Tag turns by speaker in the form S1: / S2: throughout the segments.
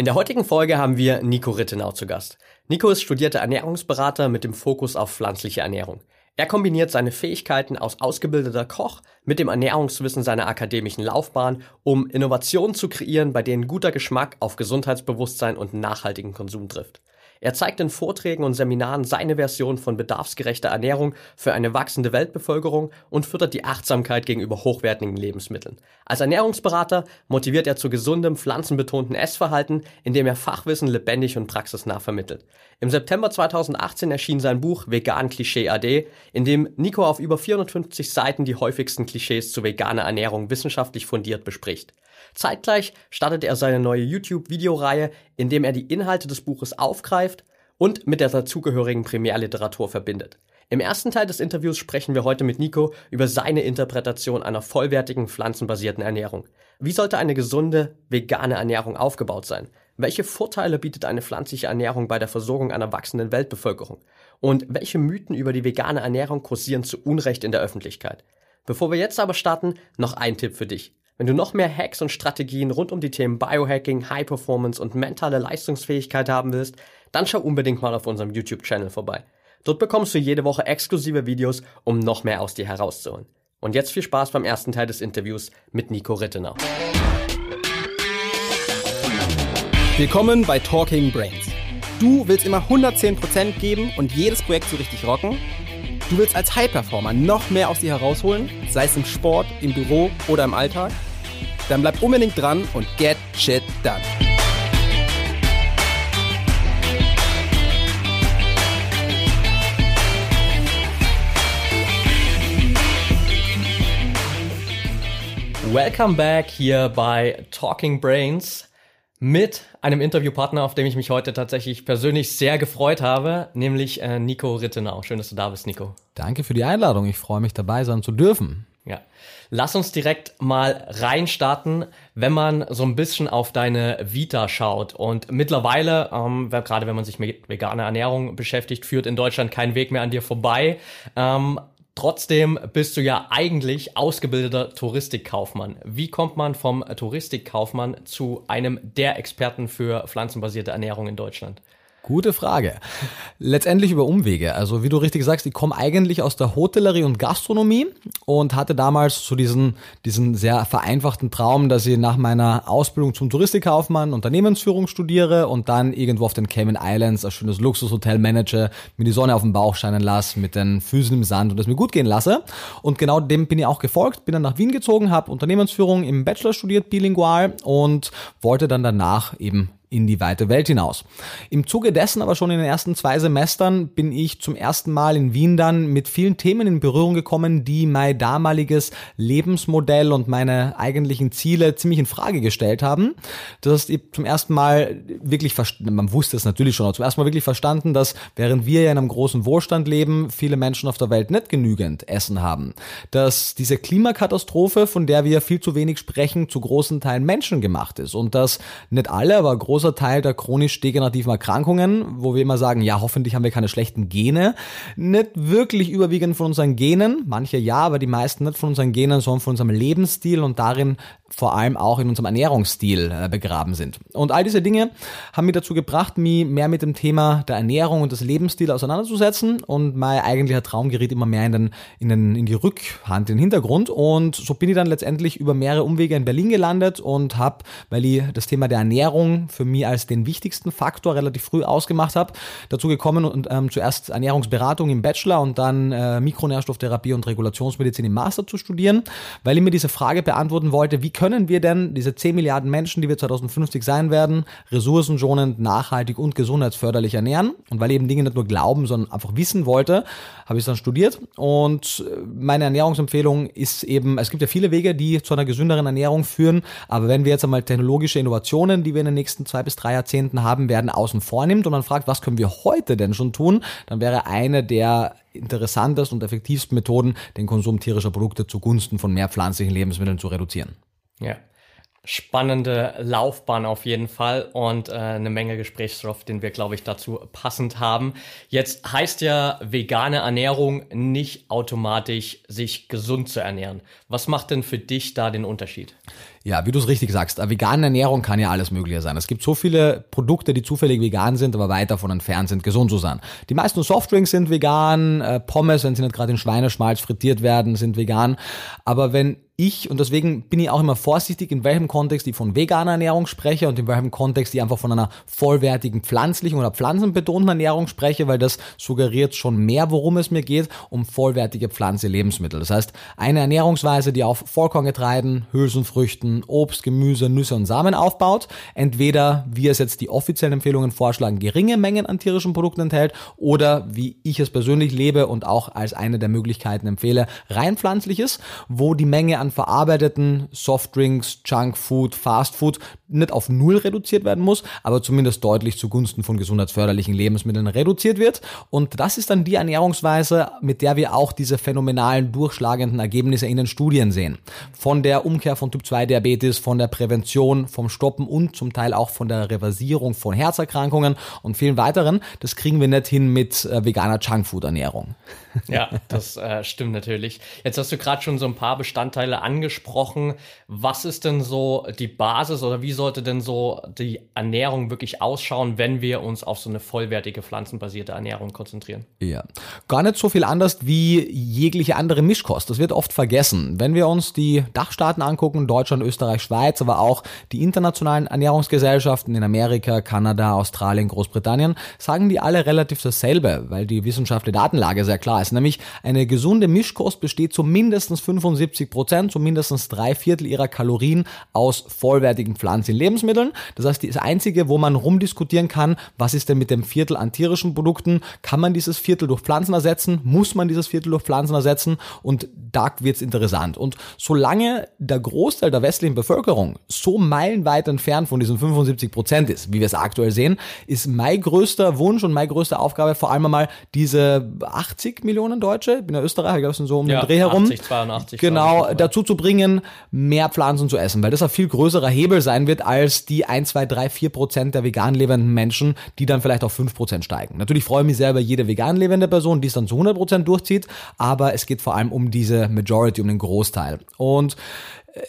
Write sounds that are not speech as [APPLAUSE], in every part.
S1: In der heutigen Folge haben wir Nico Rittenau zu Gast. Nico ist studierter Ernährungsberater mit dem Fokus auf pflanzliche Ernährung. Er kombiniert seine Fähigkeiten aus ausgebildeter Koch mit dem Ernährungswissen seiner akademischen Laufbahn, um Innovationen zu kreieren, bei denen guter Geschmack auf Gesundheitsbewusstsein und nachhaltigen Konsum trifft. Er zeigt in Vorträgen und Seminaren seine Version von bedarfsgerechter Ernährung für eine wachsende Weltbevölkerung und fördert die Achtsamkeit gegenüber hochwertigen Lebensmitteln. Als Ernährungsberater motiviert er zu gesundem, pflanzenbetonten Essverhalten, indem er Fachwissen lebendig und praxisnah vermittelt. Im September 2018 erschien sein Buch Vegan Klischee AD, in dem Nico auf über 450 Seiten die häufigsten Klischees zu veganer Ernährung wissenschaftlich fundiert bespricht. Zeitgleich startet er seine neue YouTube-Videoreihe, in dem er die Inhalte des Buches aufgreift und mit der dazugehörigen Primärliteratur verbindet. Im ersten Teil des Interviews sprechen wir heute mit Nico über seine Interpretation einer vollwertigen pflanzenbasierten Ernährung. Wie sollte eine gesunde, vegane Ernährung aufgebaut sein? Welche Vorteile bietet eine pflanzliche Ernährung bei der Versorgung einer wachsenden Weltbevölkerung? Und welche Mythen über die vegane Ernährung kursieren zu Unrecht in der Öffentlichkeit? Bevor wir jetzt aber starten, noch ein Tipp für dich. Wenn du noch mehr Hacks und Strategien rund um die Themen Biohacking, High Performance und mentale Leistungsfähigkeit haben willst, dann schau unbedingt mal auf unserem YouTube-Channel vorbei. Dort bekommst du jede Woche exklusive Videos, um noch mehr aus dir herauszuholen. Und jetzt viel Spaß beim ersten Teil des Interviews mit Nico Rittenau.
S2: Willkommen bei Talking Brains. Du willst immer 110% geben und jedes Projekt so richtig rocken? Du willst als High-Performer noch mehr aus dir herausholen, sei es im Sport, im Büro oder im Alltag? Dann bleib unbedingt dran und get shit done.
S1: Welcome back hier bei Talking Brains mit einem Interviewpartner, auf dem ich mich heute tatsächlich persönlich sehr gefreut habe, nämlich äh, Nico Rittenau. Schön, dass du da bist, Nico.
S2: Danke für die Einladung. Ich freue mich dabei sein zu dürfen.
S1: Ja. Lass uns direkt mal reinstarten, wenn man so ein bisschen auf deine Vita schaut. Und mittlerweile, ähm, gerade wenn man sich mit veganer Ernährung beschäftigt, führt in Deutschland kein Weg mehr an dir vorbei. Ähm, Trotzdem bist du ja eigentlich ausgebildeter Touristikkaufmann. Wie kommt man vom Touristikkaufmann zu einem der Experten für pflanzenbasierte Ernährung in Deutschland?
S2: Gute Frage. Letztendlich über Umwege. Also wie du richtig sagst, ich komme eigentlich aus der Hotellerie und Gastronomie und hatte damals so diesen, diesen sehr vereinfachten Traum, dass ich nach meiner Ausbildung zum Touristikkaufmann Unternehmensführung studiere und dann irgendwo auf den Cayman Islands ein schönes Luxushotel manage, mir die Sonne auf den Bauch scheinen lasse, mit den Füßen im Sand und es mir gut gehen lasse. Und genau dem bin ich auch gefolgt, bin dann nach Wien gezogen, habe Unternehmensführung im Bachelor studiert, bilingual und wollte dann danach eben in die weite Welt hinaus. Im Zuge dessen aber schon in den ersten zwei Semestern bin ich zum ersten Mal in Wien dann mit vielen Themen in Berührung gekommen, die mein damaliges Lebensmodell und meine eigentlichen Ziele ziemlich in Frage gestellt haben. Das heißt, ich zum ersten Mal wirklich verstanden, man wusste es natürlich schon, aber zum ersten Mal wirklich verstanden, dass während wir ja in einem großen Wohlstand leben, viele Menschen auf der Welt nicht genügend Essen haben. Dass diese Klimakatastrophe, von der wir viel zu wenig sprechen, zu großen Teilen menschengemacht ist und dass nicht alle, aber groß großer Teil der chronisch-degenerativen Erkrankungen, wo wir immer sagen, ja, hoffentlich haben wir keine schlechten Gene, nicht wirklich überwiegend von unseren Genen, manche ja, aber die meisten nicht von unseren Genen, sondern von unserem Lebensstil und darin vor allem auch in unserem Ernährungsstil äh, begraben sind. Und all diese Dinge haben mich dazu gebracht, mich mehr mit dem Thema der Ernährung und des Lebensstils auseinanderzusetzen. Und mein eigentlicher Traum geriet immer mehr in, den, in, den, in die Rückhand, in den Hintergrund. Und so bin ich dann letztendlich über mehrere Umwege in Berlin gelandet und habe, weil ich das Thema der Ernährung für mich als den wichtigsten Faktor relativ früh ausgemacht habe, dazu gekommen und ähm, zuerst Ernährungsberatung im Bachelor und dann äh, Mikronährstofftherapie und Regulationsmedizin im Master zu studieren, weil ich mir diese Frage beantworten wollte, wie können wir denn diese 10 Milliarden Menschen, die wir 2050 sein werden, ressourcenschonend, nachhaltig und gesundheitsförderlich ernähren? Und weil ich eben Dinge nicht nur glauben, sondern einfach wissen wollte, habe ich es dann studiert. Und äh, meine Ernährungsempfehlung ist eben, es gibt ja viele Wege, die zu einer gesünderen Ernährung führen, aber wenn wir jetzt einmal technologische Innovationen, die wir in den nächsten zwei bis drei Jahrzehnten haben werden, außen vornimmt und man fragt, was können wir heute denn schon tun, dann wäre eine der interessantesten und effektivsten Methoden, den Konsum tierischer Produkte zugunsten von mehr pflanzlichen Lebensmitteln zu reduzieren.
S1: Ja, spannende Laufbahn auf jeden Fall und äh, eine Menge Gesprächsstoff, den wir, glaube ich, dazu passend haben. Jetzt heißt ja vegane Ernährung nicht automatisch sich gesund zu ernähren. Was macht denn für dich da den Unterschied?
S2: Ja, wie du es richtig sagst, vegane Ernährung kann ja alles Mögliche sein. Es gibt so viele Produkte, die zufällig vegan sind, aber weit davon entfernt sind, gesund zu sein. Die meisten Softdrinks sind vegan, äh, Pommes, wenn sie nicht gerade in Schweineschmalz frittiert werden, sind vegan. Aber wenn ich, und deswegen bin ich auch immer vorsichtig, in welchem Kontext ich von veganer Ernährung spreche und in welchem Kontext ich einfach von einer vollwertigen pflanzlichen oder pflanzenbetonten Ernährung spreche, weil das suggeriert schon mehr, worum es mir geht, um vollwertige pflanzliche Lebensmittel. Das heißt, eine Ernährungsweise, die auf Vollkorngetreiden, Hülsenfrüchten, Obst, Gemüse, Nüsse und Samen aufbaut, entweder, wie es jetzt die offiziellen Empfehlungen vorschlagen, geringe Mengen an tierischen Produkten enthält oder, wie ich es persönlich lebe und auch als eine der Möglichkeiten empfehle, rein pflanzliches, wo die Menge an verarbeiteten Softdrinks, Junkfood, Fastfood nicht auf Null reduziert werden muss, aber zumindest deutlich zugunsten von gesundheitsförderlichen Lebensmitteln reduziert wird. Und das ist dann die Ernährungsweise, mit der wir auch diese phänomenalen, durchschlagenden Ergebnisse in den Studien sehen. Von der Umkehr von Typ 2 Diabetes, von der Prävention, vom Stoppen und zum Teil auch von der Reversierung von Herzerkrankungen und vielen weiteren. Das kriegen wir nicht hin mit äh, veganer Junkfood-Ernährung. [LAUGHS]
S1: Ja, das äh, stimmt natürlich. Jetzt hast du gerade schon so ein paar Bestandteile angesprochen. Was ist denn so die Basis oder wie sollte denn so die Ernährung wirklich ausschauen, wenn wir uns auf so eine vollwertige pflanzenbasierte Ernährung konzentrieren?
S2: Ja, gar nicht so viel anders wie jegliche andere Mischkost. Das wird oft vergessen. Wenn wir uns die Dachstaaten angucken, Deutschland, Österreich, Schweiz, aber auch die internationalen Ernährungsgesellschaften in Amerika, Kanada, Australien, Großbritannien, sagen die alle relativ dasselbe, weil die wissenschaftliche Datenlage sehr klar ist. Nämlich eine gesunde Mischkost besteht zu mindestens 75 Prozent, zu mindestens drei Viertel ihrer Kalorien aus vollwertigen pflanzlichen Lebensmitteln. Das heißt, das einzige, wo man rumdiskutieren kann, was ist denn mit dem Viertel an tierischen Produkten? Kann man dieses Viertel durch Pflanzen ersetzen? Muss man dieses Viertel durch Pflanzen ersetzen? Und da wird's interessant. Und solange der Großteil der westlichen Bevölkerung so meilenweit entfernt von diesen 75 Prozent ist, wie wir es aktuell sehen, ist mein größter Wunsch und meine größte Aufgabe vor allem einmal diese 80 Millionen Deutsche, ich bin ja Österreicher, ich glaube, es sind so um ja, den Dreh herum.
S1: 80, 82.
S2: Genau, dazu zu bringen, mehr Pflanzen zu essen, weil das ein viel größerer Hebel sein wird als die 1, 2, 3, 4 Prozent der vegan lebenden Menschen, die dann vielleicht auf 5 Prozent steigen. Natürlich freue ich mich sehr über jede vegan lebende Person, die es dann zu 100 Prozent durchzieht, aber es geht vor allem um diese Majority, um den Großteil. Und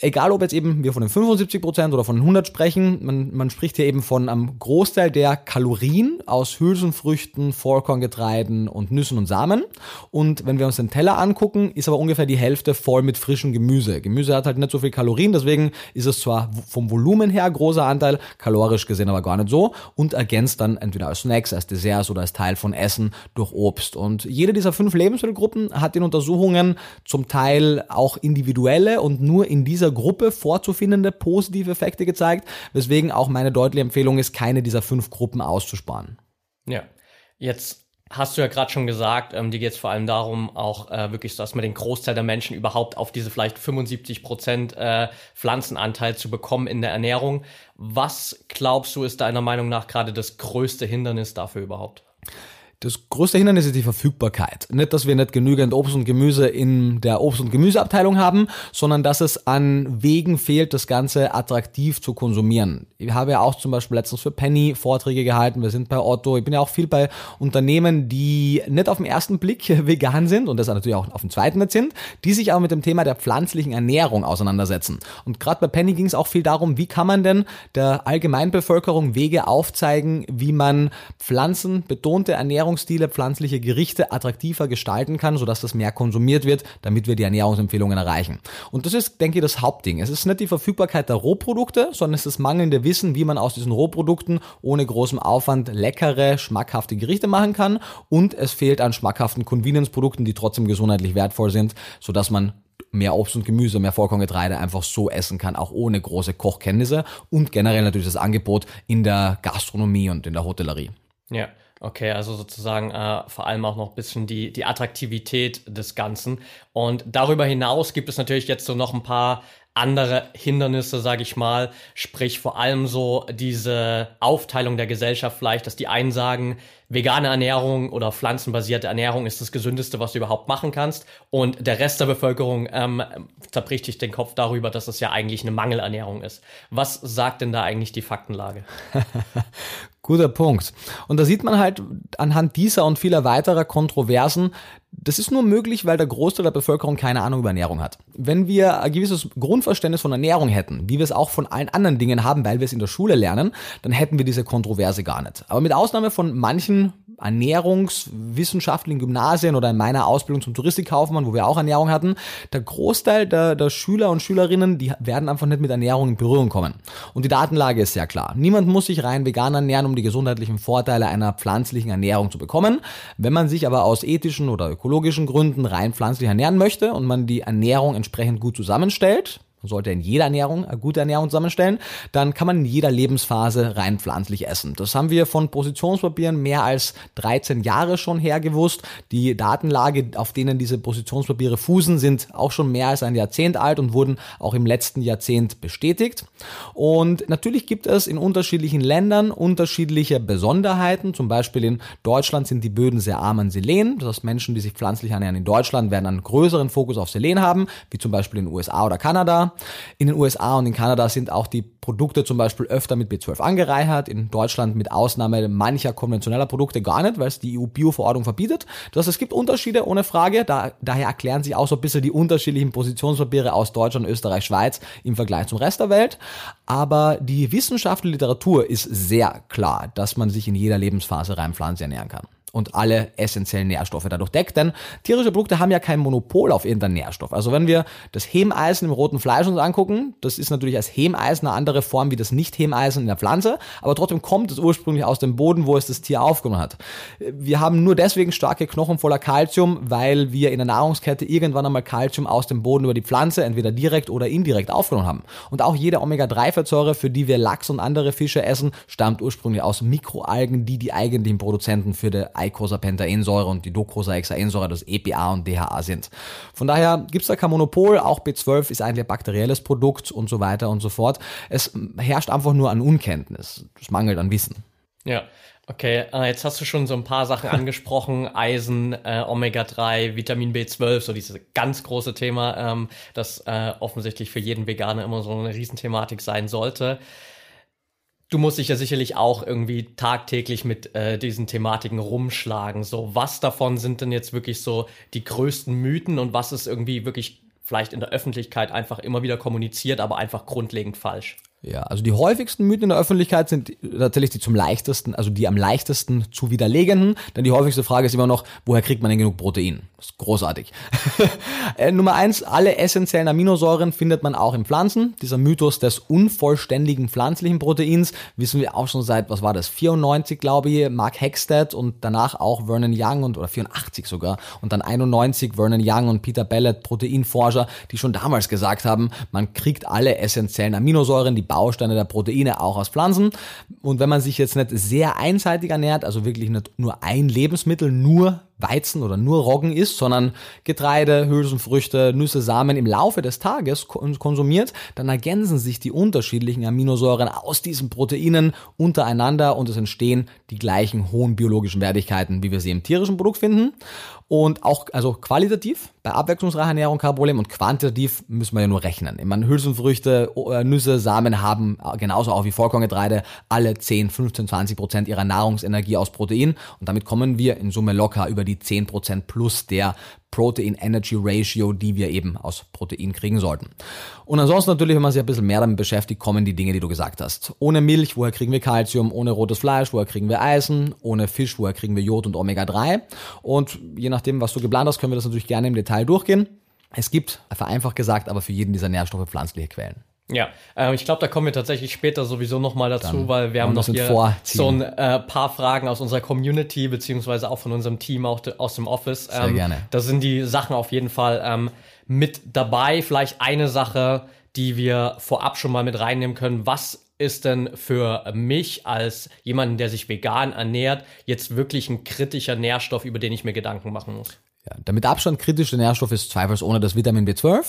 S2: egal ob jetzt eben wir von den 75 Prozent oder von 100 sprechen, man, man spricht hier eben von einem Großteil der Kalorien aus Hülsenfrüchten, Vollkorngetreiden und Nüssen und Samen. Und wenn wir uns den Teller angucken, ist aber ungefähr die Hälfte voll mit frischem Gemüse. Gemüse hat halt nicht so viel Kalorien, deswegen ist es zwar vom Volumen her großer Anteil, kalorisch gesehen aber gar nicht so und ergänzt dann entweder als Snacks, als Desserts oder als Teil von Essen durch Obst. Und jede dieser fünf Lebensmittelgruppen hat in Untersuchungen zum Teil auch individuelle und nur in dieser Gruppe vorzufindende positive Effekte gezeigt, weswegen auch meine deutliche Empfehlung ist, keine dieser fünf Gruppen auszusparen.
S1: Ja, jetzt hast du ja gerade schon gesagt, ähm, dir geht es vor allem darum, auch äh, wirklich, dass man den Großteil der Menschen überhaupt auf diese vielleicht 75 Prozent äh, Pflanzenanteil zu bekommen in der Ernährung. Was glaubst du, ist deiner Meinung nach gerade das größte Hindernis dafür überhaupt?
S2: Das größte Hindernis ist die Verfügbarkeit. Nicht, dass wir nicht genügend Obst und Gemüse in der Obst- und Gemüseabteilung haben, sondern dass es an Wegen fehlt, das Ganze attraktiv zu konsumieren. Ich habe ja auch zum Beispiel letztens für Penny Vorträge gehalten. Wir sind bei Otto. Ich bin ja auch viel bei Unternehmen, die nicht auf den ersten Blick [LAUGHS] vegan sind und das natürlich auch auf den zweiten nicht sind, die sich aber mit dem Thema der pflanzlichen Ernährung auseinandersetzen. Und gerade bei Penny ging es auch viel darum, wie kann man denn der Allgemeinbevölkerung Wege aufzeigen, wie man pflanzenbetonte Ernährung Ernährungsstile, pflanzliche Gerichte attraktiver gestalten kann, sodass das mehr konsumiert wird, damit wir die Ernährungsempfehlungen erreichen. Und das ist, denke ich, das Hauptding. Es ist nicht die Verfügbarkeit der Rohprodukte, sondern es ist das mangelnde Wissen, wie man aus diesen Rohprodukten ohne großem Aufwand leckere, schmackhafte Gerichte machen kann. Und es fehlt an schmackhaften Convenience-Produkten, die trotzdem gesundheitlich wertvoll sind, sodass man mehr Obst und Gemüse, mehr Vollkorngetreide einfach so essen kann, auch ohne große Kochkenntnisse und generell natürlich das Angebot in der Gastronomie und in der Hotellerie.
S1: Ja, Okay, also sozusagen äh, vor allem auch noch ein bisschen die, die Attraktivität des Ganzen. Und darüber hinaus gibt es natürlich jetzt so noch ein paar andere Hindernisse, sage ich mal, sprich vor allem so diese Aufteilung der Gesellschaft vielleicht, dass die einen sagen, vegane Ernährung oder pflanzenbasierte Ernährung ist das gesündeste, was du überhaupt machen kannst und der Rest der Bevölkerung ähm, zerbricht sich den Kopf darüber, dass es ja eigentlich eine Mangelernährung ist. Was sagt denn da eigentlich die Faktenlage? [LAUGHS]
S2: Guter Punkt. Und da sieht man halt anhand dieser und vieler weiterer Kontroversen, Das ist nur möglich, weil der Großteil der Bevölkerung keine Ahnung über Ernährung hat. Wenn wir ein gewisses Grundverständnis von Ernährung hätten, wie wir es auch von allen anderen Dingen haben, weil wir es in der Schule lernen, dann hätten wir diese Kontroverse gar nicht. Aber mit Ausnahme von manchen ernährungswissenschaftlichen Gymnasien oder in meiner Ausbildung zum Touristikkaufmann, wo wir auch Ernährung hatten, der Großteil der, der Schüler und Schülerinnen, die werden einfach nicht mit Ernährung in Berührung kommen. Und die Datenlage ist sehr klar. Niemand muss sich rein vegan ernähren, um die gesundheitlichen Vorteile einer pflanzlichen Ernährung zu bekommen. Wenn man sich aber aus ethischen oder ökologischen Gründen rein pflanzlich ernähren möchte und man die Ernährung entsprechend gut zusammenstellt, man sollte in jeder Ernährung eine gute Ernährung zusammenstellen, dann kann man in jeder Lebensphase rein pflanzlich essen. Das haben wir von Positionspapieren mehr als 13 Jahre schon hergewusst. Die Datenlage, auf denen diese Positionspapiere fußen, sind auch schon mehr als ein Jahrzehnt alt und wurden auch im letzten Jahrzehnt bestätigt. Und natürlich gibt es in unterschiedlichen Ländern unterschiedliche Besonderheiten. Zum Beispiel in Deutschland sind die Böden sehr arm an Selen. Das heißt, Menschen, die sich pflanzlich ernähren in Deutschland, werden einen größeren Fokus auf Selen haben, wie zum Beispiel in den USA oder Kanada. In den USA und in Kanada sind auch die Produkte zum Beispiel öfter mit B12 angereichert. In Deutschland mit Ausnahme mancher konventioneller Produkte gar nicht, weil es die EU-Bio-Verordnung verbietet. Das heißt, es gibt Unterschiede ohne Frage. Da, daher erklären sich auch so ein bisschen die unterschiedlichen Positionspapiere aus Deutschland, Österreich, Schweiz im Vergleich zum Rest der Welt. Aber die wissenschaftliche Literatur ist sehr klar, dass man sich in jeder Lebensphase rein pflanzlich ernähren kann und alle essentiellen Nährstoffe dadurch deckt. Denn tierische Produkte haben ja kein Monopol auf irgendeinen Nährstoff. Also wenn wir das Hemeisen im roten Fleisch uns angucken, das ist natürlich als Hemeisen eine andere Form wie das Nicht-Hemeisen in der Pflanze, aber trotzdem kommt es ursprünglich aus dem Boden, wo es das Tier aufgenommen hat. Wir haben nur deswegen starke Knochen voller Kalzium, weil wir in der Nahrungskette irgendwann einmal Kalzium aus dem Boden über die Pflanze entweder direkt oder indirekt aufgenommen haben. Und auch jede Omega-3-Fettsäure, für die wir Lachs und andere Fische essen, stammt ursprünglich aus Mikroalgen, die die eigentlichen Produzenten für die Eicosapentaensäure und die Docosahexaensäure, das EPA und DHA sind. Von daher gibt es da kein Monopol, auch B12 ist eigentlich ein bakterielles Produkt und so weiter und so fort. Es herrscht einfach nur an Unkenntnis, es mangelt an Wissen.
S1: Ja, Okay, äh, jetzt hast du schon so ein paar Sachen [LAUGHS] angesprochen, Eisen, äh, Omega-3, Vitamin B12, so dieses ganz große Thema, ähm, das äh, offensichtlich für jeden Veganer immer so eine Riesenthematik sein sollte. Du musst dich ja sicherlich auch irgendwie tagtäglich mit äh, diesen Thematiken rumschlagen. So, was davon sind denn jetzt wirklich so die größten Mythen und was ist irgendwie wirklich vielleicht in der Öffentlichkeit einfach immer wieder kommuniziert, aber einfach grundlegend falsch?
S2: Ja, also die häufigsten Mythen in der Öffentlichkeit sind tatsächlich die zum leichtesten, also die am leichtesten zu widerlegenden. Denn die häufigste Frage ist immer noch, woher kriegt man denn genug Protein? Ist großartig. [LAUGHS] äh, Nummer eins, alle essentiellen Aminosäuren findet man auch in Pflanzen. Dieser Mythos des unvollständigen pflanzlichen Proteins wissen wir auch schon seit, was war das, 94 glaube ich, Mark Hexted und danach auch Vernon Young und, oder 84 sogar und dann 91 Vernon Young und Peter Bellet, Proteinforscher, die schon damals gesagt haben, man kriegt alle essentiellen Aminosäuren, die Bausteine der Proteine auch aus Pflanzen. Und wenn man sich jetzt nicht sehr einseitig ernährt, also wirklich nicht nur ein Lebensmittel, nur Weizen oder nur Roggen isst, sondern Getreide, Hülsenfrüchte, Nüsse, Samen im Laufe des Tages konsumiert, dann ergänzen sich die unterschiedlichen Aminosäuren aus diesen Proteinen untereinander und es entstehen die gleichen hohen biologischen Wertigkeiten, wie wir sie im tierischen Produkt finden. Und auch, also qualitativ, bei abwechslungsreicher Ernährung kein Problem und quantitativ müssen wir ja nur rechnen. Ich meine, Hülsenfrüchte, äh, Nüsse, Samen haben genauso auch wie Vollkorngetreide alle 10, 15, 20 Prozent ihrer Nahrungsenergie aus Protein und damit kommen wir in Summe locker über die 10 Prozent plus der Protein Energy Ratio, die wir eben aus Protein kriegen sollten. Und ansonsten natürlich, wenn man sich ein bisschen mehr damit beschäftigt, kommen die Dinge, die du gesagt hast. Ohne Milch, woher kriegen wir Kalzium? Ohne rotes Fleisch, woher kriegen wir Eisen? Ohne Fisch, woher kriegen wir Jod und Omega-3? Und je nachdem, was du geplant hast, können wir das natürlich gerne im Detail durchgehen. Es gibt, vereinfacht gesagt, aber für jeden dieser Nährstoffe pflanzliche Quellen.
S1: Ja, äh, ich glaube, da kommen wir tatsächlich später sowieso nochmal dazu, Dann weil wir haben noch hier vorziehen. so ein äh, paar Fragen aus unserer Community, beziehungsweise auch von unserem Team auch aus dem Office.
S2: Sehr ähm, gerne.
S1: Da sind die Sachen auf jeden Fall ähm, mit dabei. Vielleicht eine Sache, die wir vorab schon mal mit reinnehmen können. Was ist denn für mich als jemanden, der sich vegan ernährt, jetzt wirklich ein kritischer Nährstoff, über den ich mir Gedanken machen muss?
S2: Ja, der mit Abstand kritische Nährstoff ist zweifelsohne das Vitamin B12,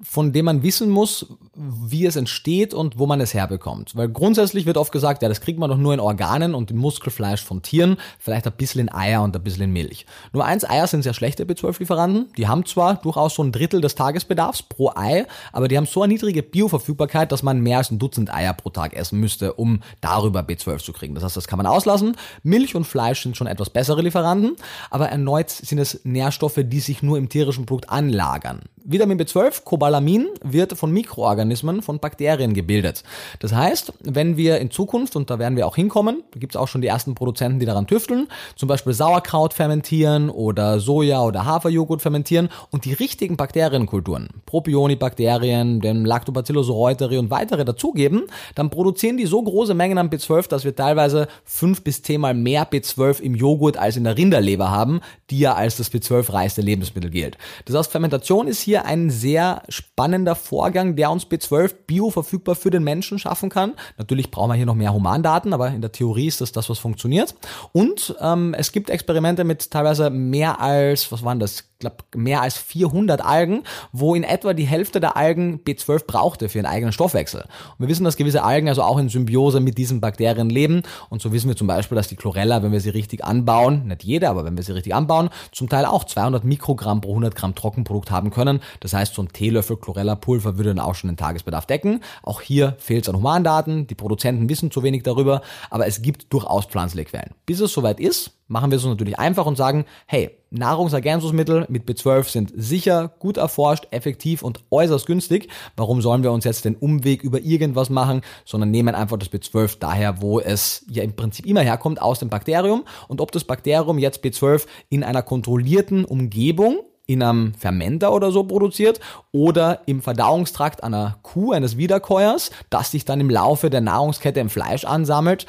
S2: von dem man wissen muss, wie es entsteht und wo man es herbekommt. Weil grundsätzlich wird oft gesagt, ja, das kriegt man doch nur in Organen und im Muskelfleisch von Tieren, vielleicht ein bisschen in Eier und ein bisschen in Milch. Nur eins, Eier sind sehr schlechte B12-Lieferanten. Die haben zwar durchaus so ein Drittel des Tagesbedarfs pro Ei, aber die haben so eine niedrige Bioverfügbarkeit, dass man mehr als ein Dutzend Eier pro Tag essen müsste, um darüber B12 zu kriegen. Das heißt, das kann man auslassen. Milch und Fleisch sind schon etwas bessere Lieferanten, aber erneut sind es Nährstoffe, Nährstoffe, die sich nur im tierischen Produkt anlagern. Vitamin B12, Cobalamin, wird von Mikroorganismen, von Bakterien gebildet. Das heißt, wenn wir in Zukunft, und da werden wir auch hinkommen, da gibt es auch schon die ersten Produzenten, die daran tüfteln, zum Beispiel Sauerkraut fermentieren oder Soja oder Haferjoghurt fermentieren und die richtigen Bakterienkulturen, Propionibakterien, den Lactobacillus reuteri und weitere dazugeben, dann produzieren die so große Mengen an B12, dass wir teilweise fünf bis zehnmal mehr B12 im Joghurt als in der Rinderleber haben, die ja als das B12-reichste Lebensmittel gilt. Das heißt, Fermentation ist hier ein sehr spannender Vorgang, der uns B12 bioverfügbar für den Menschen schaffen kann. Natürlich brauchen wir hier noch mehr Humandaten, aber in der Theorie ist das das, was funktioniert. Und ähm, es gibt Experimente mit teilweise mehr als, was waren das, glaube mehr als 400 Algen, wo in etwa die Hälfte der Algen B12 brauchte für ihren eigenen Stoffwechsel. Und wir wissen, dass gewisse Algen also auch in Symbiose mit diesen Bakterien leben. Und so wissen wir zum Beispiel, dass die Chlorella, wenn wir sie richtig anbauen, nicht jede, aber wenn wir sie richtig anbauen, zum Teil auch 200 Mikrogramm pro 100 Gramm Trockenprodukt haben können. Das heißt, so ein Teelöffel Chlorella-Pulver würde dann auch schon den Tagesbedarf decken. Auch hier fehlt es an Humandaten. Die Produzenten wissen zu wenig darüber, aber es gibt durchaus pflanzliche Quellen. Bis es soweit ist, machen wir es uns natürlich einfach und sagen, hey, Nahrungsergänzungsmittel mit B12 sind sicher, gut erforscht, effektiv und äußerst günstig. Warum sollen wir uns jetzt den Umweg über irgendwas machen, sondern nehmen einfach das B12 daher, wo es ja im Prinzip immer herkommt, aus dem Bakterium. Und ob das Bakterium jetzt B12 in einer kontrollierten Umgebung in einem Fermenter oder so produziert oder im Verdauungstrakt einer Kuh, eines Wiederkäuers, das sich dann im Laufe der Nahrungskette im Fleisch ansammelt,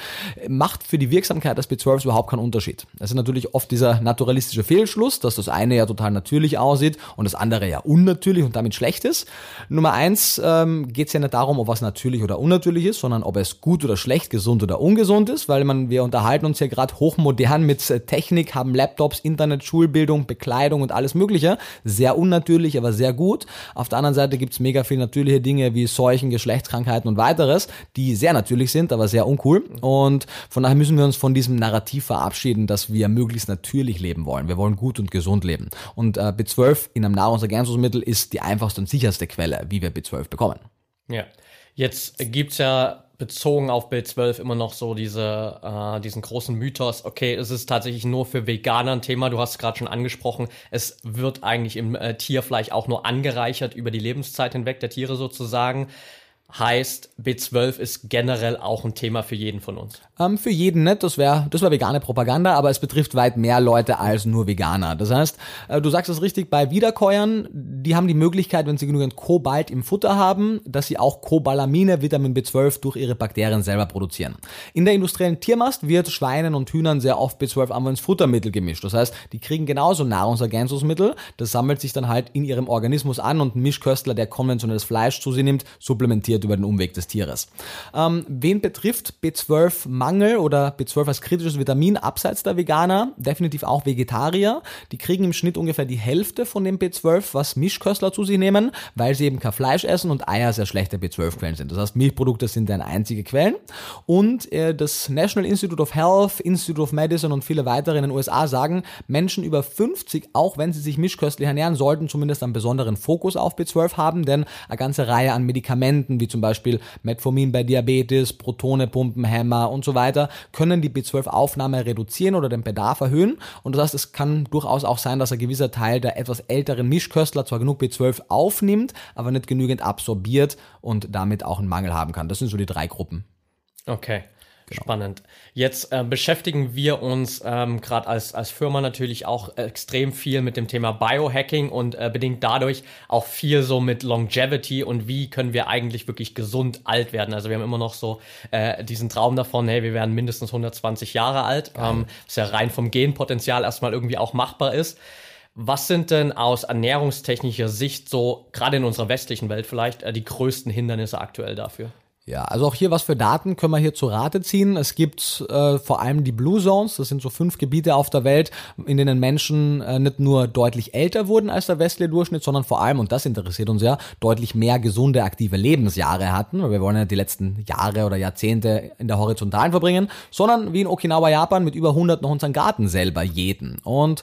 S2: macht für die Wirksamkeit des B12 überhaupt keinen Unterschied. Das ist natürlich oft dieser naturalistische Fehlschluss, dass das eine ja total natürlich aussieht und das andere ja unnatürlich und damit schlecht ist. Nummer eins ähm, geht es ja nicht darum, ob was natürlich oder unnatürlich ist, sondern ob es gut oder schlecht, gesund oder ungesund ist, weil man, wir unterhalten uns ja gerade hochmodern mit Technik, haben Laptops, Internet, Schulbildung, Bekleidung und alles mögliche Mögliche. Sehr unnatürlich, aber sehr gut. Auf der anderen Seite gibt es mega viele natürliche Dinge wie Seuchen, Geschlechtskrankheiten und weiteres, die sehr natürlich sind, aber sehr uncool. Und von daher müssen wir uns von diesem Narrativ verabschieden, dass wir möglichst natürlich leben wollen. Wir wollen gut und gesund leben. Und äh, B12 in einem Nahrungsergänzungsmittel ist die einfachste und sicherste Quelle, wie wir B12 bekommen.
S1: Ja. Jetzt gibt's ja bezogen auf Bild 12 immer noch so diese, äh, diesen großen Mythos, okay, es ist tatsächlich nur für Veganer ein Thema, du hast es gerade schon angesprochen, es wird eigentlich im äh, Tierfleisch auch nur angereichert über die Lebenszeit hinweg der Tiere sozusagen. Heißt, B12 ist generell auch ein Thema für jeden von uns.
S2: Ähm, für jeden nicht, das wäre das wär vegane Propaganda, aber es betrifft weit mehr Leute als nur Veganer. Das heißt, äh, du sagst es richtig, bei Wiederkäuern, die haben die Möglichkeit, wenn sie genügend Kobalt im Futter haben, dass sie auch Cobalamine, Vitamin B12, durch ihre Bakterien selber produzieren. In der industriellen Tiermast wird Schweinen und Hühnern sehr oft B12 einfach ins Futtermittel gemischt. Das heißt, die kriegen genauso Nahrungsergänzungsmittel, das sammelt sich dann halt in ihrem Organismus an und ein Mischköstler, der konventionelles Fleisch zu sich nimmt, supplementiert wird über den Umweg des Tieres. Ähm, wen betrifft B12-Mangel oder B12 als kritisches Vitamin abseits der Veganer? Definitiv auch Vegetarier. Die kriegen im Schnitt ungefähr die Hälfte von dem B12, was Mischköstler zu sich nehmen, weil sie eben kein Fleisch essen und Eier sehr schlechte B12-Quellen sind. Das heißt, Milchprodukte sind deren einzige Quellen. Und äh, das National Institute of Health, Institute of Medicine und viele weitere in den USA sagen, Menschen über 50, auch wenn sie sich mischköstlich ernähren, sollten zumindest einen besonderen Fokus auf B12 haben, denn eine ganze Reihe an Medikamenten wie zum Beispiel Metformin bei Diabetes, Protonepumpenhämmer und so weiter, können die B12-Aufnahme reduzieren oder den Bedarf erhöhen. Und das heißt, es kann durchaus auch sein, dass ein gewisser Teil der etwas älteren Mischköstler zwar genug B12 aufnimmt, aber nicht genügend absorbiert und damit auch einen Mangel haben kann. Das sind so die drei Gruppen.
S1: Okay. Genau. Spannend. Jetzt äh, beschäftigen wir uns ähm, gerade als, als Firma natürlich auch extrem viel mit dem Thema Biohacking und äh, bedingt dadurch auch viel so mit Longevity und wie können wir eigentlich wirklich gesund alt werden. Also wir haben immer noch so äh, diesen Traum davon, hey, wir werden mindestens 120 Jahre alt, ähm, was ja rein vom Genpotenzial erstmal irgendwie auch machbar ist. Was sind denn aus ernährungstechnischer Sicht so, gerade in unserer westlichen Welt vielleicht, äh, die größten Hindernisse aktuell dafür?
S2: Ja, also auch hier was für Daten können wir hier zu Rate ziehen. Es gibt äh, vor allem die Blue Zones, das sind so fünf Gebiete auf der Welt, in denen Menschen äh, nicht nur deutlich älter wurden als der westliche Durchschnitt, sondern vor allem, und das interessiert uns ja, deutlich mehr gesunde, aktive Lebensjahre hatten, weil wir wollen ja die letzten Jahre oder Jahrzehnte in der Horizontalen verbringen, sondern wie in Okinawa, Japan mit über 100 noch unseren Garten selber jeden. Und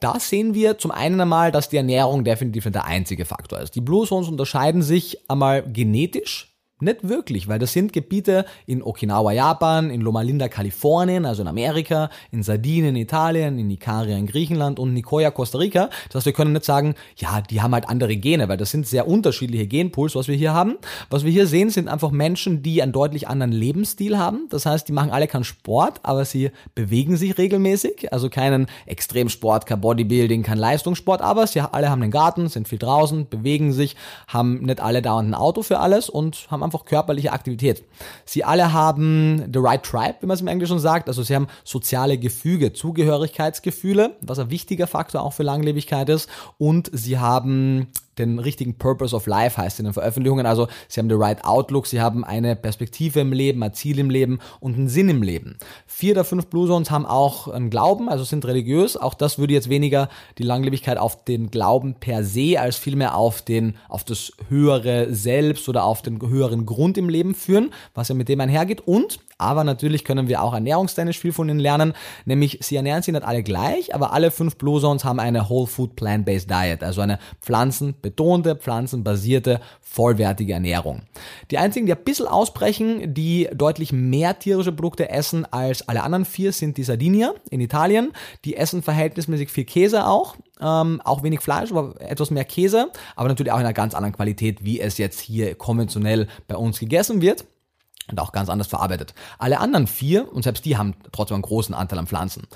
S2: da sehen wir zum einen einmal, dass die Ernährung definitiv nicht der einzige Faktor ist. Die Blue Zones unterscheiden sich einmal genetisch Nicht wirklich, weil das sind Gebiete in Okinawa, Japan, in Loma Linda, Kalifornien, also in Amerika, in Sardinien, Italien, in Ikaria in Griechenland und Nicoya, Costa Rica. Das heißt, wir können nicht sagen, ja, die haben halt andere Gene, weil das sind sehr unterschiedliche Genpools, was wir hier haben. Was wir hier sehen, sind einfach Menschen, die einen deutlich anderen Lebensstil haben. Das heißt, die machen alle keinen Sport, aber sie bewegen sich regelmäßig. Also keinen Extremsport, kein Bodybuilding, kein Leistungssport, aber sie alle haben einen Garten, sind viel draußen, bewegen sich, haben nicht alle dauernd ein Auto für alles und haben einfach körperliche Aktivität. Sie alle haben the right tribe, wie man es im Englischen sagt. Also sie haben soziale Gefüge, Zugehörigkeitsgefühle, was ein wichtiger Faktor auch für Langlebigkeit ist. Und sie haben den richtigen Purpose of Life heißt in den Veröffentlichungen. Also sie haben the right outlook, sie haben eine Perspektive im Leben, ein Ziel im Leben und einen Sinn im Leben. Vier der fünf Blue Zones haben auch einen Glauben, also sind religiös. Auch das würde jetzt weniger die Langlebigkeit auf den Glauben per se als vielmehr auf den, auf das höhere Selbst oder auf den höheren Grund im Leben führen, was ja mit dem einhergeht. Und aber natürlich können wir auch ernährungstechnisch viel von ihnen lernen, nämlich sie ernähren sich nicht alle gleich, aber alle fünf Blue Zones haben eine Whole Food Plant-Based Diet, also eine pflanzenbetonte, pflanzenbasierte, vollwertige Ernährung. Die einzigen, die ein bisschen ausbrechen, die deutlich mehr tierische Produkte essen als alle anderen vier, sind die Sardinier in Italien. Die essen verhältnismäßig viel Käse auch, ähm, auch wenig Fleisch, aber etwas mehr Käse, aber natürlich auch in einer ganz anderen Qualität, wie es jetzt hier konventionell bei uns gegessen wird und auch ganz anders verarbeitet. Alle anderen vier, und selbst die haben trotzdem einen großen Anteil an Pflanzen.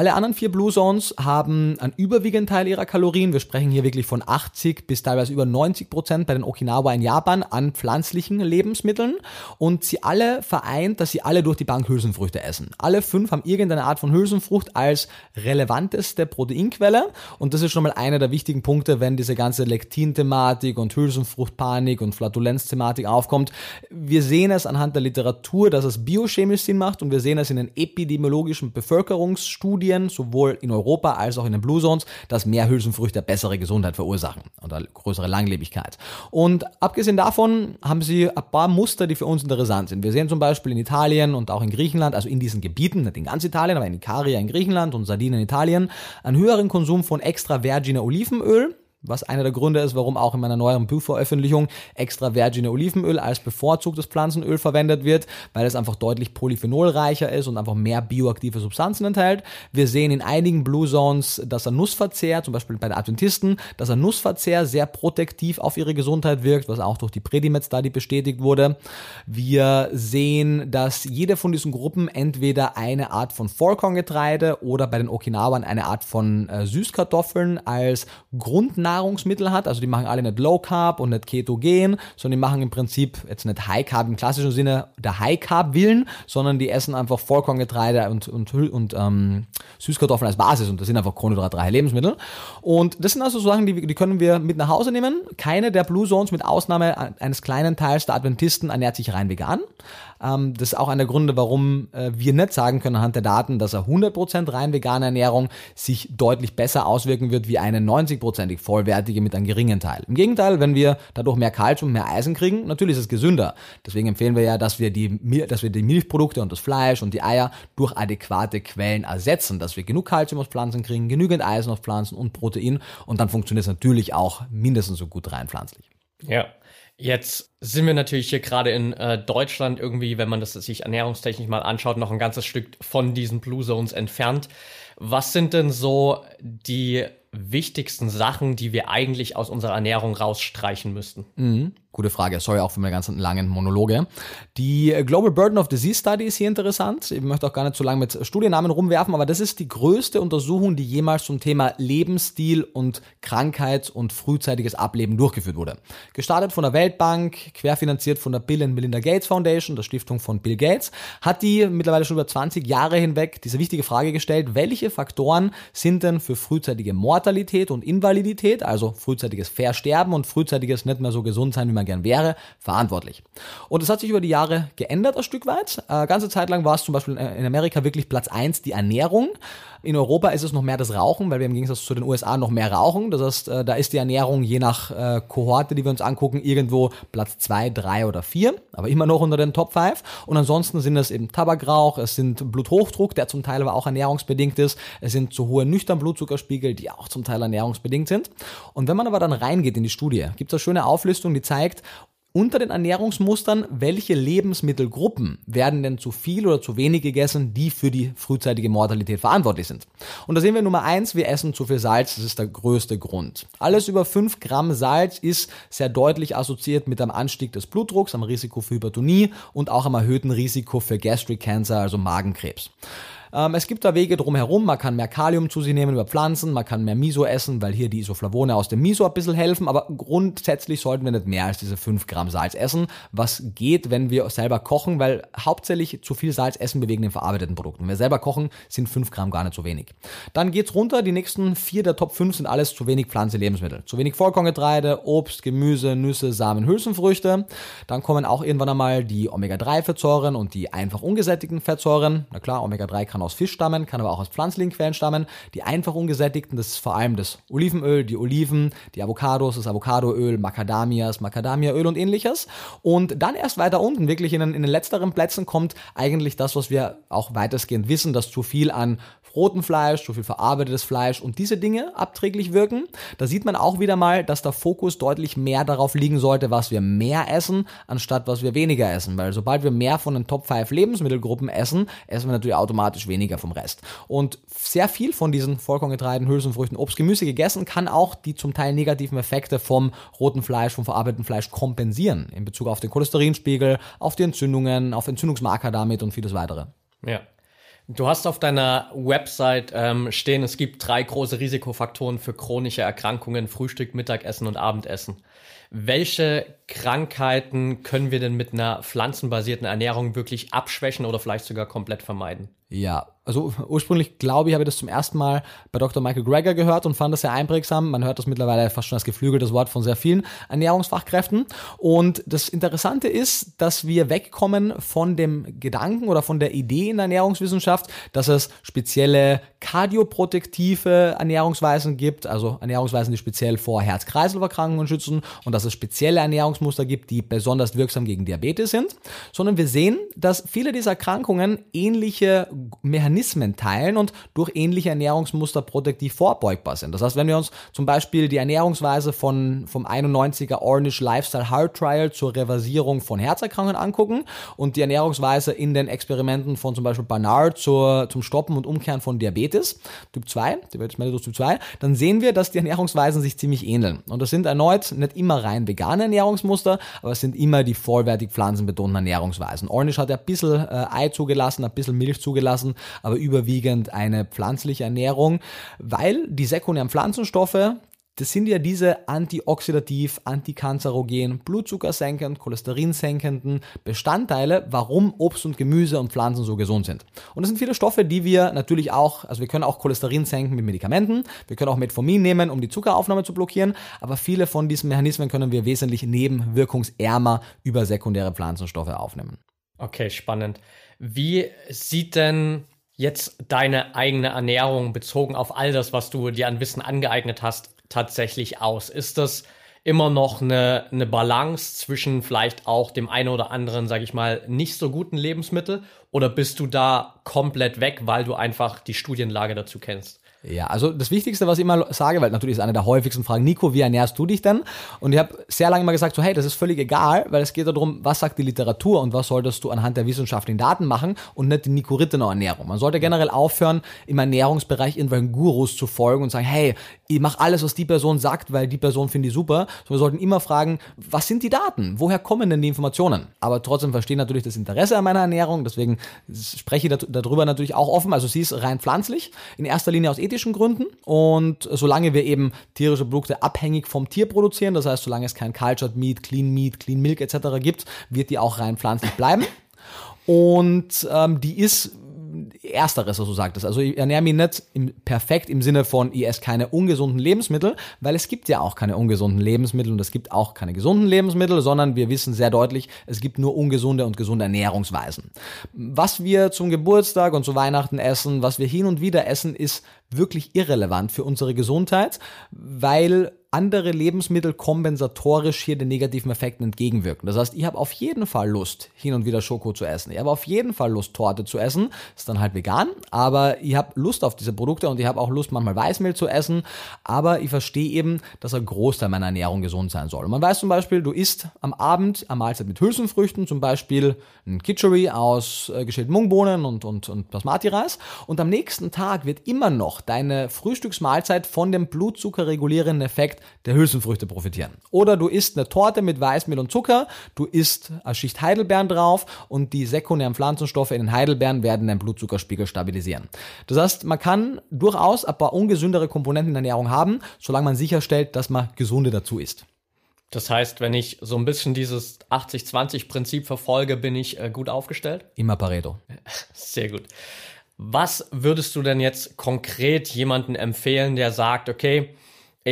S2: Alle anderen vier Blue Zones haben einen überwiegenden Teil ihrer Kalorien. Wir sprechen hier wirklich von 80 bis teilweise über 90 Prozent bei den Okinawa in Japan an pflanzlichen Lebensmitteln. Und sie alle vereint, dass sie alle durch die Bank Hülsenfrüchte essen. Alle fünf haben irgendeine Art von Hülsenfrucht als relevanteste Proteinquelle. Und das ist schon mal einer der wichtigen Punkte, wenn diese ganze Lektin-Thematik und Hülsenfruchtpanik und Flatulenz-Thematik aufkommt. Wir sehen es anhand der Literatur, dass es biochemisch Sinn macht und wir sehen es in den epidemiologischen Bevölkerungsstudien Studien, sowohl in Europa als auch in den Blue Zones, dass mehr Hülsenfrüchte bessere Gesundheit verursachen oder größere Langlebigkeit. Und abgesehen davon haben sie ein paar Muster, die für uns interessant sind. Wir sehen zum Beispiel in Italien und auch in Griechenland, also in diesen Gebieten, nicht in ganz Italien, aber in Ikaria in Griechenland und Sardinien in Italien, einen höheren Konsum von extra vergine Olivenöl was einer der Gründe ist, warum auch in meiner neueren Buchveröffentlichung extra virgine Olivenöl als bevorzugtes Pflanzenöl verwendet wird, weil es einfach deutlich polyphenolreicher ist und einfach mehr bioaktive Substanzen enthält. Wir sehen in einigen Blue Zones, dass ein Nussverzehr, zum Beispiel bei den Adventisten, dass ein Nussverzehr sehr protektiv auf ihre Gesundheit wirkt, was auch durch die Predimed Study bestätigt wurde. Wir sehen, dass jede von diesen Gruppen entweder eine Art von Vollkorngetreide oder bei den Okinawan eine Art von äh, Süßkartoffeln als Grundnahrung Nahrungsmittel hat. Also die machen alle nicht Low Carb und nicht Ketogen, sondern die machen im Prinzip jetzt nicht High Carb im klassischen Sinne der High Carb Willen, sondern die essen einfach Vollkorngetreide und, und, und ähm, Süßkartoffeln als Basis und das sind einfach kohlenhydratreiche Lebensmittel. Und das sind also so Sachen, die, die können wir mit nach Hause nehmen. Keine der Blue Zones mit Ausnahme eines kleinen Teils der Adventisten ernährt sich rein vegan. Ähm, das ist auch einer der Gründe, warum äh, wir nicht sagen können anhand der Daten, dass eine 100% rein vegane Ernährung sich deutlich besser auswirken wird wie eine 90%ig vollwertige mit einem geringen Teil. Im Gegenteil, wenn wir dadurch mehr Kalzium, mehr Eisen kriegen, natürlich ist es gesünder. Deswegen empfehlen wir ja, dass wir die, dass wir die Milchprodukte und das Fleisch und die Eier durch adäquate Quellen ersetzen, dass wir genug Kalzium aus Pflanzen kriegen, genügend Eisen aus Pflanzen und Protein und dann funktioniert es natürlich auch mindestens so gut rein pflanzlich.
S1: Ja, Jetzt sind wir natürlich hier gerade in äh, Deutschland irgendwie, wenn man das sich ernährungstechnisch mal anschaut, noch ein ganzes Stück von diesen Blue Zones entfernt. Was sind denn so die wichtigsten Sachen, die wir eigentlich aus unserer Ernährung rausstreichen müssten?
S2: Mhm. Gute Frage, sorry auch für meine ganzen langen Monologe. Die Global Burden of Disease Study ist hier interessant. Ich möchte auch gar nicht so lange mit Studiennamen rumwerfen, aber das ist die größte Untersuchung, die jemals zum Thema Lebensstil und Krankheit und frühzeitiges Ableben durchgeführt wurde. Gestartet von der Weltbank, querfinanziert von der Bill and Melinda Gates Foundation, der Stiftung von Bill Gates, hat die mittlerweile schon über 20 Jahre hinweg diese wichtige Frage gestellt, welche Faktoren sind denn für frühzeitige Mortalität und Invalidität, also frühzeitiges Versterben und frühzeitiges nicht mehr so gesund sein, wie man gern wäre, verantwortlich. Und es hat sich über die Jahre geändert ein Stück weit. Äh, ganze Zeit lang war es zum Beispiel in Amerika wirklich Platz eins die Ernährung. In Europa ist es noch mehr das Rauchen, weil wir im Gegensatz zu den USA noch mehr rauchen. Das heißt, äh, da ist die Ernährung je nach äh, Kohorte, die wir uns angucken, irgendwo Platz zwei, drei oder vier, aber immer noch unter den Top 5. Und ansonsten sind es eben Tabakrauch, es sind Bluthochdruck, der zum Teil aber auch ernährungsbedingt ist, es sind zu hohe nüchtern Blutzuckerspiegel, die auch zum Teil ernährungsbedingt sind. Und wenn man aber dann reingeht in die Studie, gibt es eine schöne Auflistung, die zeigt, unter den Ernährungsmustern, welche Lebensmittelgruppen werden denn zu viel oder zu wenig gegessen, die für die frühzeitige Mortalität verantwortlich sind. Und da sehen wir Nummer eins, wir essen zu viel Salz, das ist der größte Grund. Alles über fünf Gramm Salz ist sehr deutlich assoziiert mit einem Anstieg des Blutdrucks, am Risiko für Hypertonie und auch am erhöhten Risiko für Gastric Cancer, also Magenkrebs. Ähm, es gibt da Wege drumherum. Man kann mehr Kalium zu sich nehmen über Pflanzen, man kann mehr Miso essen, weil hier die Isoflavone aus dem Miso ein bisschen helfen. Aber grundsätzlich sollten wir nicht mehr als diese 5 Gramm Salz essen. Was geht, wenn wir selber kochen, weil hauptsächlich zu viel Salz essen wir wegen den verarbeiteten Produkten. Wenn wir selber kochen, sind 5 Gramm gar nicht so wenig. Dann geht's runter. Die nächsten vier der Top 5 sind alles zu wenig Pflanze Lebensmittel. Zu wenig Vollkorngetreide, Obst, Gemüse, Nüsse, Samen, Hülsenfrüchte. Dann kommen auch irgendwann einmal die Omega-3-Fettsäuren und die einfach ungesättigten Fettsäuren. Na klar, Omega-3 kann kann aus Fisch stammen, kann aber auch aus pflanzlichen Quellen stammen. Die einfach ungesättigten, das ist vor allem das Olivenöl, die Oliven, die Avocados, das Avocadoöl, Macadamias, Macadamiaöl und ähnliches. Und dann erst weiter unten, wirklich in den, in den letzteren Plätzen, kommt eigentlich das, was wir auch weitestgehend wissen, dass zu viel an rotem Fleisch, zu viel verarbeitetes Fleisch und diese Dinge abträglich wirken. Da sieht man auch wieder mal, dass der Fokus deutlich mehr darauf liegen sollte, was wir mehr essen, anstatt was wir weniger essen. Weil sobald wir mehr von den Top 5 Lebensmittelgruppen essen, essen wir natürlich automatisch weniger vom Rest. Und sehr viel von diesen Vollkorngetreiden, Hülsenfrüchten, Obst, Gemüse gegessen kann auch die zum Teil negativen Effekte vom roten Fleisch, vom verarbeiteten Fleisch kompensieren. In Bezug auf den Cholesterinspiegel, auf die Entzündungen, auf Entzündungsmarker damit und vieles weitere.
S1: Ja. Du hast auf deiner Website ähm, stehen, es gibt drei große Risikofaktoren für chronische Erkrankungen, Frühstück, Mittagessen und Abendessen. Welche Krankheiten können wir denn mit einer pflanzenbasierten Ernährung wirklich abschwächen oder vielleicht sogar komplett vermeiden?
S2: Ja, also ursprünglich glaube ich, habe ich das zum ersten Mal bei Dr. Michael Greger gehört und fand das sehr einprägsam. Man hört das mittlerweile fast schon als geflügeltes Wort von sehr vielen Ernährungsfachkräften. Und das Interessante ist, dass wir wegkommen von dem Gedanken oder von der Idee in der Ernährungswissenschaft, dass es spezielle kardioprotektive Ernährungsweisen gibt, also Ernährungsweisen, die speziell vor Herz-Kreislauf-Erkrankungen schützen und dass es spezielle Ernährungsmuster gibt, die besonders wirksam gegen Diabetes sind, sondern wir sehen, dass viele dieser Erkrankungen ähnliche Mechanismen teilen und durch ähnliche Ernährungsmuster protektiv vorbeugbar sind. Das heißt, wenn wir uns zum Beispiel die Ernährungsweise von, vom 91er Orange Lifestyle Heart Trial zur Reversierung von Herzerkrankungen angucken und die Ernährungsweise in den Experimenten von zum Beispiel Barnard zur, zum Stoppen und Umkehren von Diabetes, Typ 2, Diabetes Typ 2, dann sehen wir, dass die Ernährungsweisen sich ziemlich ähneln. Und das sind erneut nicht immer rein vegane Ernährungsmuster, aber es sind immer die vollwertig pflanzenbetonten Ernährungsweisen. Orange hat ja ein bisschen äh, Ei zugelassen, ein bisschen Milch zugelassen, aber überwiegend eine pflanzliche Ernährung, weil die sekundären Pflanzenstoffe, das sind ja diese antioxidativ, antikanzerogen, blutzuckersenkend, cholesterinsenkenden Bestandteile, warum Obst und Gemüse und Pflanzen so gesund sind. Und das sind viele Stoffe, die wir natürlich auch, also wir können auch Cholesterin senken mit Medikamenten, wir können auch Metformin nehmen, um die Zuckeraufnahme zu blockieren, aber viele von diesen Mechanismen können wir wesentlich nebenwirkungsärmer über sekundäre Pflanzenstoffe aufnehmen.
S1: Okay, spannend. Wie sieht denn jetzt deine eigene Ernährung bezogen auf all das, was du dir an Wissen angeeignet hast, tatsächlich aus? Ist das immer noch eine, eine Balance zwischen vielleicht auch dem einen oder anderen, sage ich mal, nicht so guten Lebensmittel? Oder bist du da komplett weg, weil du einfach die Studienlage dazu kennst?
S2: Ja, also das Wichtigste, was ich immer sage, weil natürlich ist eine der häufigsten Fragen, Nico, wie ernährst du dich denn? Und ich habe sehr lange mal gesagt, so hey, das ist völlig egal, weil es geht darum, was sagt die Literatur und was solltest du anhand der wissenschaftlichen Daten machen und nicht die Nico Rittenau Ernährung. Man sollte generell aufhören, im Ernährungsbereich irgendwelchen Gurus zu folgen und sagen, hey, ich mache alles, was die Person sagt, weil die Person finde ich super. So, wir sollten immer fragen, was sind die Daten? Woher kommen denn die Informationen? Aber trotzdem verstehen natürlich das Interesse an meiner Ernährung, deswegen spreche ich darüber natürlich auch offen. Also sie ist rein pflanzlich, in erster Linie aus ethischen Gründen. Und solange wir eben tierische Produkte abhängig vom Tier produzieren, das heißt, solange es kein Cultured Meat, Clean Meat, Clean Milk etc. gibt, wird die auch rein pflanzlich bleiben. Und ähm, die ist Ersteres, was du sagtest. Also ich ernähre mich nicht im, perfekt im Sinne von, ich esse keine ungesunden Lebensmittel, weil es gibt ja auch keine ungesunden Lebensmittel und es gibt auch keine gesunden Lebensmittel, sondern wir wissen sehr deutlich, es gibt nur ungesunde und gesunde Ernährungsweisen. Was wir zum Geburtstag und zu Weihnachten essen, was wir hin und wieder essen, ist wirklich irrelevant für unsere Gesundheit, weil andere Lebensmittel kompensatorisch hier den negativen Effekten entgegenwirken. Das heißt, ich habe auf jeden Fall Lust, hin und wieder Schoko zu essen. Ich habe auf jeden Fall Lust, Torte zu essen. Ist dann halt vegan, aber ich habe Lust auf diese Produkte und ich habe auch Lust, manchmal Weißmehl zu essen. Aber ich verstehe eben, dass ein Großteil meiner Ernährung gesund sein soll. Und man weiß zum Beispiel, du isst am Abend eine Mahlzeit mit Hülsenfrüchten, zum Beispiel ein Kitchery aus äh, geschälten Mungbohnen und, und, und Basmati-Reis. Und am nächsten Tag wird immer noch deine Frühstücksmahlzeit von dem blutzuckerregulierenden Effekt der Hülsenfrüchte profitieren. Oder du isst eine Torte mit Weißmehl und Zucker, du isst eine Schicht Heidelbeeren drauf und die sekundären Pflanzenstoffe in den Heidelbeeren werden den Blutzuckerspiegel stabilisieren. Das heißt, man kann durchaus ein paar ungesündere Komponenten in der Ernährung haben, solange man sicherstellt, dass man gesunde dazu isst.
S1: Das heißt, wenn ich so ein bisschen dieses 80-20-Prinzip verfolge, bin ich äh, gut aufgestellt?
S2: Immer Pareto. [LAUGHS]
S1: Sehr gut. Was würdest du denn jetzt konkret jemanden empfehlen, der sagt, okay,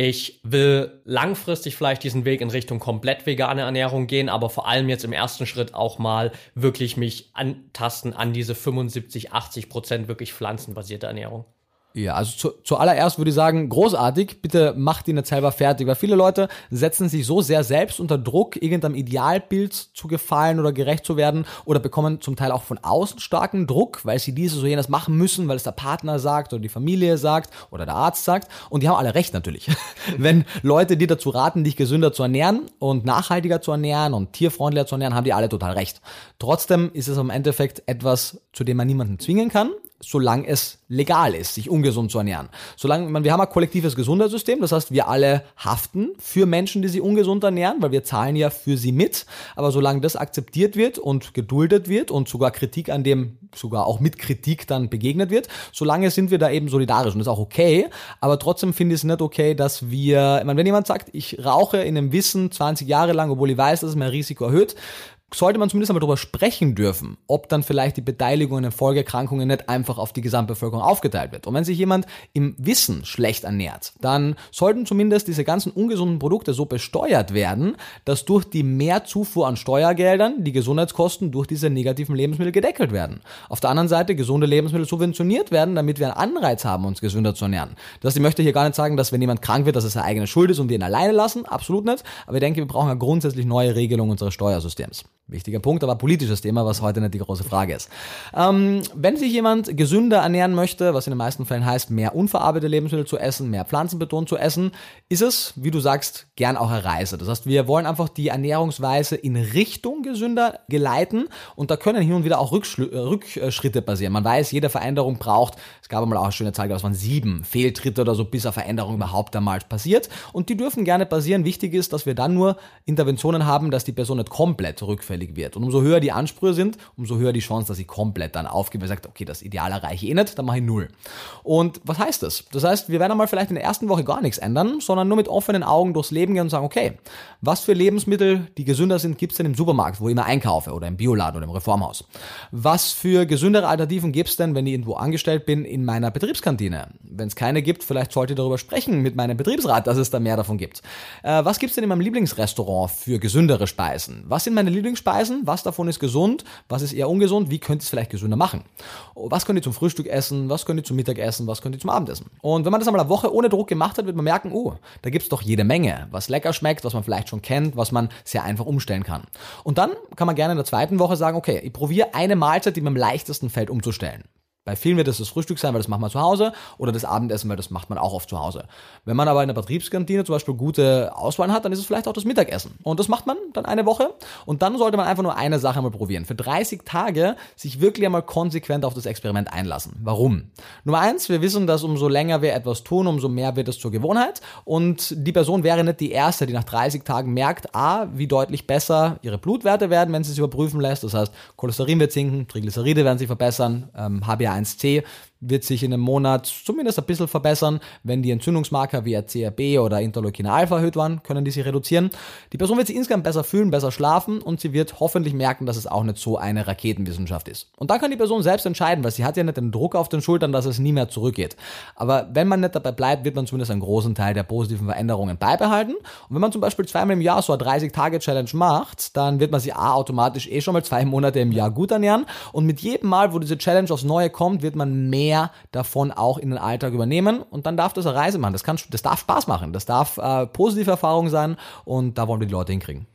S1: ich will langfristig vielleicht diesen Weg in Richtung komplett vegane Ernährung gehen, aber vor allem jetzt im ersten Schritt auch mal wirklich mich antasten an diese 75, 80 Prozent wirklich pflanzenbasierte Ernährung?
S2: Ja, also zu, zuallererst würde ich sagen, großartig, bitte macht ihn nicht selber fertig, weil viele Leute setzen sich so sehr selbst unter Druck, irgendeinem Idealbild zu gefallen oder gerecht zu werden oder bekommen zum Teil auch von außen starken Druck, weil sie dieses oder jenes machen müssen, weil es der Partner sagt oder die Familie sagt oder der Arzt sagt und die haben alle recht natürlich. [LAUGHS] Wenn Leute dir dazu raten, dich gesünder zu ernähren und nachhaltiger zu ernähren und tierfreundlicher zu ernähren, haben die alle total recht. Trotzdem ist es im Endeffekt etwas, zu dem man niemanden zwingen kann, solange es legal ist, sich ungesund zu ernähren. Solange man, wir haben ein kollektives Gesundheitssystem, das heißt, wir alle haften für Menschen, die sich ungesund ernähren, weil wir zahlen ja für sie mit. Aber solange das akzeptiert wird und geduldet wird und sogar Kritik an dem, sogar auch mit Kritik dann begegnet wird, solange sind wir da eben solidarisch und das ist auch okay. Aber trotzdem finde ich es nicht okay, dass wir, ich meine, wenn jemand sagt, ich rauche in dem Wissen 20 Jahre lang, obwohl ich weiß, dass es mein Risiko erhöht, sollte man zumindest einmal darüber sprechen dürfen, ob dann vielleicht die Beteiligung an den Folgeerkrankungen nicht einfach auf die Gesamtbevölkerung aufgeteilt wird. Und wenn sich jemand im Wissen schlecht ernährt, dann sollten zumindest diese ganzen ungesunden Produkte so besteuert werden, dass durch die Mehrzufuhr an Steuergeldern die Gesundheitskosten durch diese negativen Lebensmittel gedeckelt werden. Auf der anderen Seite gesunde Lebensmittel subventioniert werden, damit wir einen Anreiz haben, uns gesünder zu ernähren. Das heißt, ich möchte hier gar nicht sagen, dass wenn jemand krank wird, dass es seine eigene Schuld ist und wir ihn alleine lassen. Absolut nicht. Aber ich denke, wir brauchen eine grundsätzlich neue Regelung unseres Steuersystems. Wichtiger Punkt, aber politisches Thema, was heute nicht die große Frage ist. Ähm, wenn sich jemand gesünder ernähren möchte, was in den meisten Fällen heißt, mehr unverarbeitete Lebensmittel zu essen, mehr Pflanzenbeton zu essen, ist es, wie du sagst, gern auch eine Reise. Das heißt, wir wollen einfach die Ernährungsweise in Richtung gesünder geleiten und da können hin und wieder auch Rückschl äh, Rückschritte passieren. Man weiß, jede Veränderung braucht, es gab einmal auch eine schöne Zahl, das waren sieben Fehltritte oder so, bis eine Veränderung überhaupt einmal passiert und die dürfen gerne passieren. Wichtig ist, dass wir dann nur Interventionen haben, dass die Person nicht komplett rückfällt anfällig wird. Und umso höher die Ansprüche sind, umso höher die Chance, dass ich komplett dann aufgebe und sagt, okay, das Ideal erreiche ich eh nicht, dann mache ich null. Und was heißt das? Das heißt, wir werden einmal vielleicht in der ersten Woche gar nichts ändern, sondern nur mit offenen Augen durchs Leben gehen und sagen, okay, was für Lebensmittel, die gesünder sind, gibt es denn im Supermarkt, wo ich immer einkaufe oder im Bioladen oder im Reformhaus? Was für gesündere Alternativen gibt es denn, wenn ich irgendwo angestellt bin, in meiner Betriebskantine? Wenn es keine gibt, vielleicht sollte ich darüber sprechen mit meinem Betriebsrat, dass es da mehr davon gibt. Äh, was gibt es denn in meinem Lieblingsrestaurant für gesündere Speisen? Was sind meine Lieblingsspeisen? Speisen, was davon ist gesund, was ist eher ungesund, wie könnt ihr es vielleicht gesünder machen? Was könnt ihr zum Frühstück essen, was könnt ihr zum Mittagessen, was könnt ihr zum Abendessen? Und wenn man das einmal eine Woche ohne Druck gemacht hat, wird man merken, oh, da gibt es doch jede Menge, was lecker schmeckt, was man vielleicht schon kennt, was man sehr einfach umstellen kann. Und dann kann man gerne in der zweiten Woche sagen, okay, ich probiere eine Mahlzeit, die mir am leichtesten fällt, umzustellen. Bei vielen wird es das Frühstück sein, weil das macht man zu Hause, oder das Abendessen, weil das macht man auch oft zu Hause. Wenn man aber in der Betriebskantine zum Beispiel gute Auswahl hat, dann ist es vielleicht auch das Mittagessen. Und das macht man dann eine Woche. Und dann sollte man einfach nur eine Sache mal probieren. Für 30 Tage sich wirklich einmal konsequent auf das Experiment einlassen. Warum? Nummer eins, wir wissen, dass umso länger wir etwas tun, umso mehr wird es zur Gewohnheit. Und die Person wäre nicht die erste, die nach 30 Tagen merkt, a, wie deutlich besser ihre Blutwerte werden, wenn sie es überprüfen lässt. Das heißt, Cholesterin wird sinken, Triglyceride werden sich verbessern, ähm, HbA1 1C wird sich in einem Monat zumindest ein bisschen verbessern. Wenn die Entzündungsmarker wie CRB oder Interleukin Alpha erhöht waren, können die sich reduzieren. Die Person wird sich insgesamt besser fühlen, besser schlafen und sie wird hoffentlich merken, dass es auch nicht so eine Raketenwissenschaft ist. Und da kann die Person selbst entscheiden, weil sie hat ja nicht den Druck auf den Schultern, dass es nie mehr zurückgeht. Aber wenn man nicht dabei bleibt, wird man zumindest einen großen Teil der positiven Veränderungen beibehalten. Und wenn man zum Beispiel zweimal im Jahr so eine 30-Tage-Challenge macht, dann wird man sich A automatisch eh schon mal zwei Monate im Jahr gut ernähren. Und mit jedem Mal, wo diese Challenge aufs Neue kommt, wird man mehr mehr davon auch in den Alltag übernehmen und dann darf das eine Reise machen. Das kann, das darf Spaß machen, das darf äh, positive Erfahrung sein und da wollen wir die Leute hinkriegen.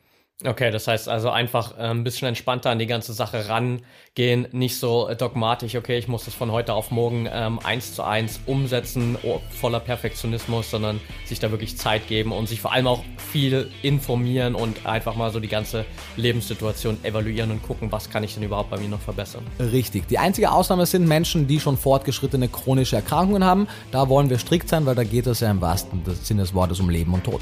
S1: Okay, das heißt also einfach äh, ein bisschen entspannter an die ganze Sache rangehen, nicht so dogmatisch, okay, ich muss das von heute auf morgen ähm, eins zu eins umsetzen, oh, voller Perfektionismus, sondern sich da wirklich Zeit geben und sich vor allem auch viel informieren und einfach mal so die ganze Lebenssituation evaluieren und gucken, was kann ich denn überhaupt bei mir noch verbessern.
S2: Richtig. Die einzige Ausnahme sind Menschen, die schon fortgeschrittene chronische Erkrankungen haben. Da wollen wir strikt sein, weil da geht es ja im wahrsten Sinne des Wortes um Leben und Tod.